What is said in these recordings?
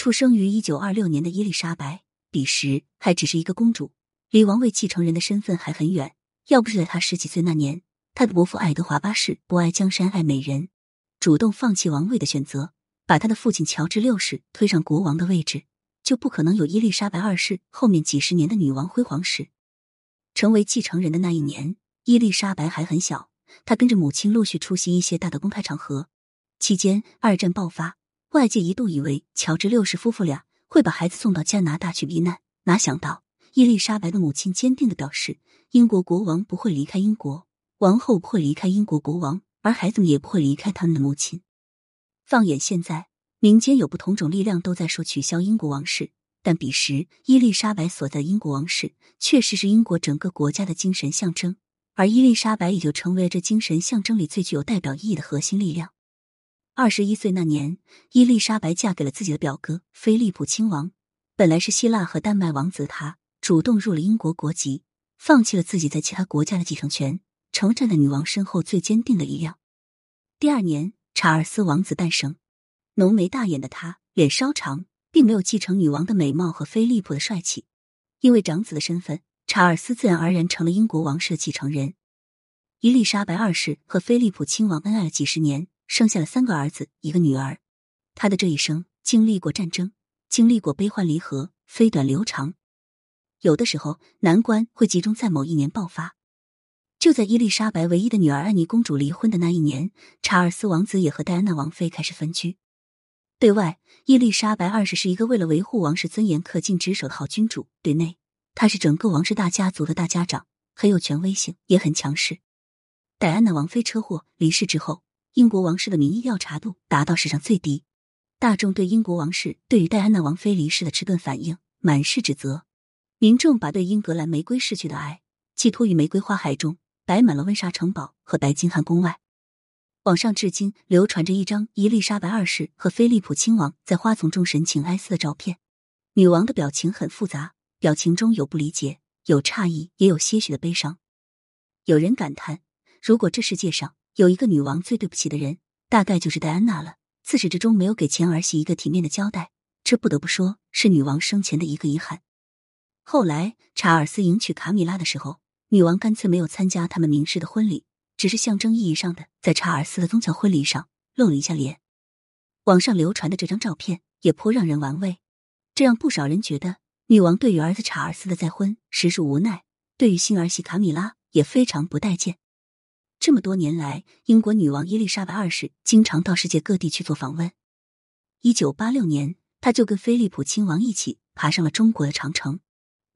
出生于一九二六年的伊丽莎白，彼时还只是一个公主，离王位继承人的身份还很远。要不是在她十几岁那年，她的伯父爱德华八世不爱江山爱美人，主动放弃王位的选择，把他的父亲乔治六世推上国王的位置，就不可能有伊丽莎白二世后面几十年的女王辉煌史。成为继承人的那一年，伊丽莎白还很小，她跟着母亲陆续出席一些大的公开场合。期间，二战爆发，外界一度以为乔治六世夫妇俩会把孩子送到加拿大去避难，哪想到伊丽莎白的母亲坚定的表示，英国国王不会离开英国，王后不会离开英国国王，而孩子们也不会离开他们的母亲。放眼现在，民间有不同种力量都在说取消英国王室。但彼时，伊丽莎白所在英国王室确实是英国整个国家的精神象征，而伊丽莎白也就成为了这精神象征里最具有代表意义的核心力量。二十一岁那年，伊丽莎白嫁给了自己的表哥菲利普亲王，本来是希腊和丹麦王子，他主动入了英国国籍，放弃了自己在其他国家的继承权，成站在女王身后最坚定的力量。第二年，查尔斯王子诞生，浓眉大眼的他，脸稍长。并没有继承女王的美貌和菲利普的帅气，因为长子的身份，查尔斯自然而然成了英国王室的继承人。伊丽莎白二世和菲利普亲王恩爱了几十年，生下了三个儿子，一个女儿。他的这一生经历过战争，经历过悲欢离合，飞短流长。有的时候难关会集中在某一年爆发。就在伊丽莎白唯一的女儿安妮公主离婚的那一年，查尔斯王子也和戴安娜王妃开始分居。对外，伊丽莎白二世是一个为了维护王室尊严恪尽职守的好君主；对内，她是整个王室大家族的大家长，很有权威性，也很强势。戴安娜王妃车祸离世之后，英国王室的民意调查度达到史上最低，大众对英国王室对于戴安娜王妃离世的迟钝反应满是指责。民众把对英格兰玫瑰逝去的爱寄托于玫瑰花海中，摆满了温莎城堡和白金汉宫外。网上至今流传着一张伊丽莎白二世和菲利普亲王在花丛中神情哀思的照片，女王的表情很复杂，表情中有不理解，有诧异，也有些许的悲伤。有人感叹，如果这世界上有一个女王最对不起的人，大概就是戴安娜了。自始至终没有给前儿媳一个体面的交代，这不得不说是女王生前的一个遗憾。后来查尔斯迎娶卡米拉的时候，女王干脆没有参加他们明氏的婚礼。只是象征意义上的，在查尔斯的宗教婚礼上露了一下脸。网上流传的这张照片也颇让人玩味，这让不少人觉得女王对于儿子查尔斯的再婚实属无奈，对于新儿媳卡米拉也非常不待见。这么多年来，英国女王伊丽莎白二世经常到世界各地去做访问。一九八六年，她就跟菲利普亲王一起爬上了中国的长城。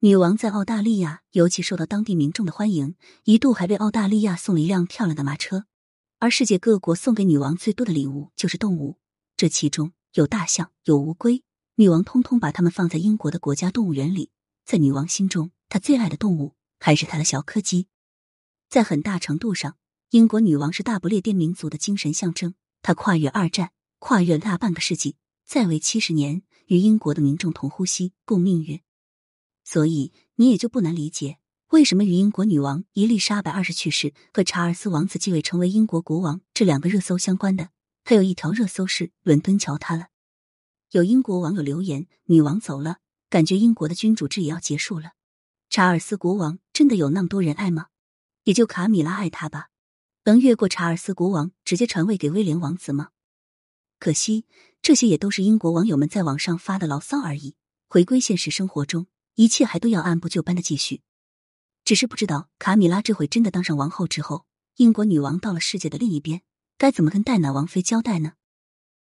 女王在澳大利亚尤其受到当地民众的欢迎，一度还被澳大利亚送了一辆漂亮的马车。而世界各国送给女王最多的礼物就是动物，这其中有大象，有乌龟，女王通通把它们放在英国的国家动物园里。在女王心中，她最爱的动物还是她的小柯基。在很大程度上，英国女王是大不列颠民族的精神象征。她跨越二战，跨越大半个世纪，在位七十年，与英国的民众同呼吸，共命运。所以你也就不难理解，为什么与英国女王伊丽莎白二世去世和查尔斯王子继位成为英国国王这两个热搜相关的。还有一条热搜是伦敦桥塌了，有英国网友留言：“女王走了，感觉英国的君主制也要结束了。”查尔斯国王真的有那么多人爱吗？也就卡米拉爱他吧，能越过查尔斯国王直接传位给威廉王子吗？可惜这些也都是英国网友们在网上发的牢骚而已。回归现实生活中。一切还都要按部就班的继续，只是不知道卡米拉这回真的当上王后之后，英国女王到了世界的另一边，该怎么跟戴娜王妃交代呢？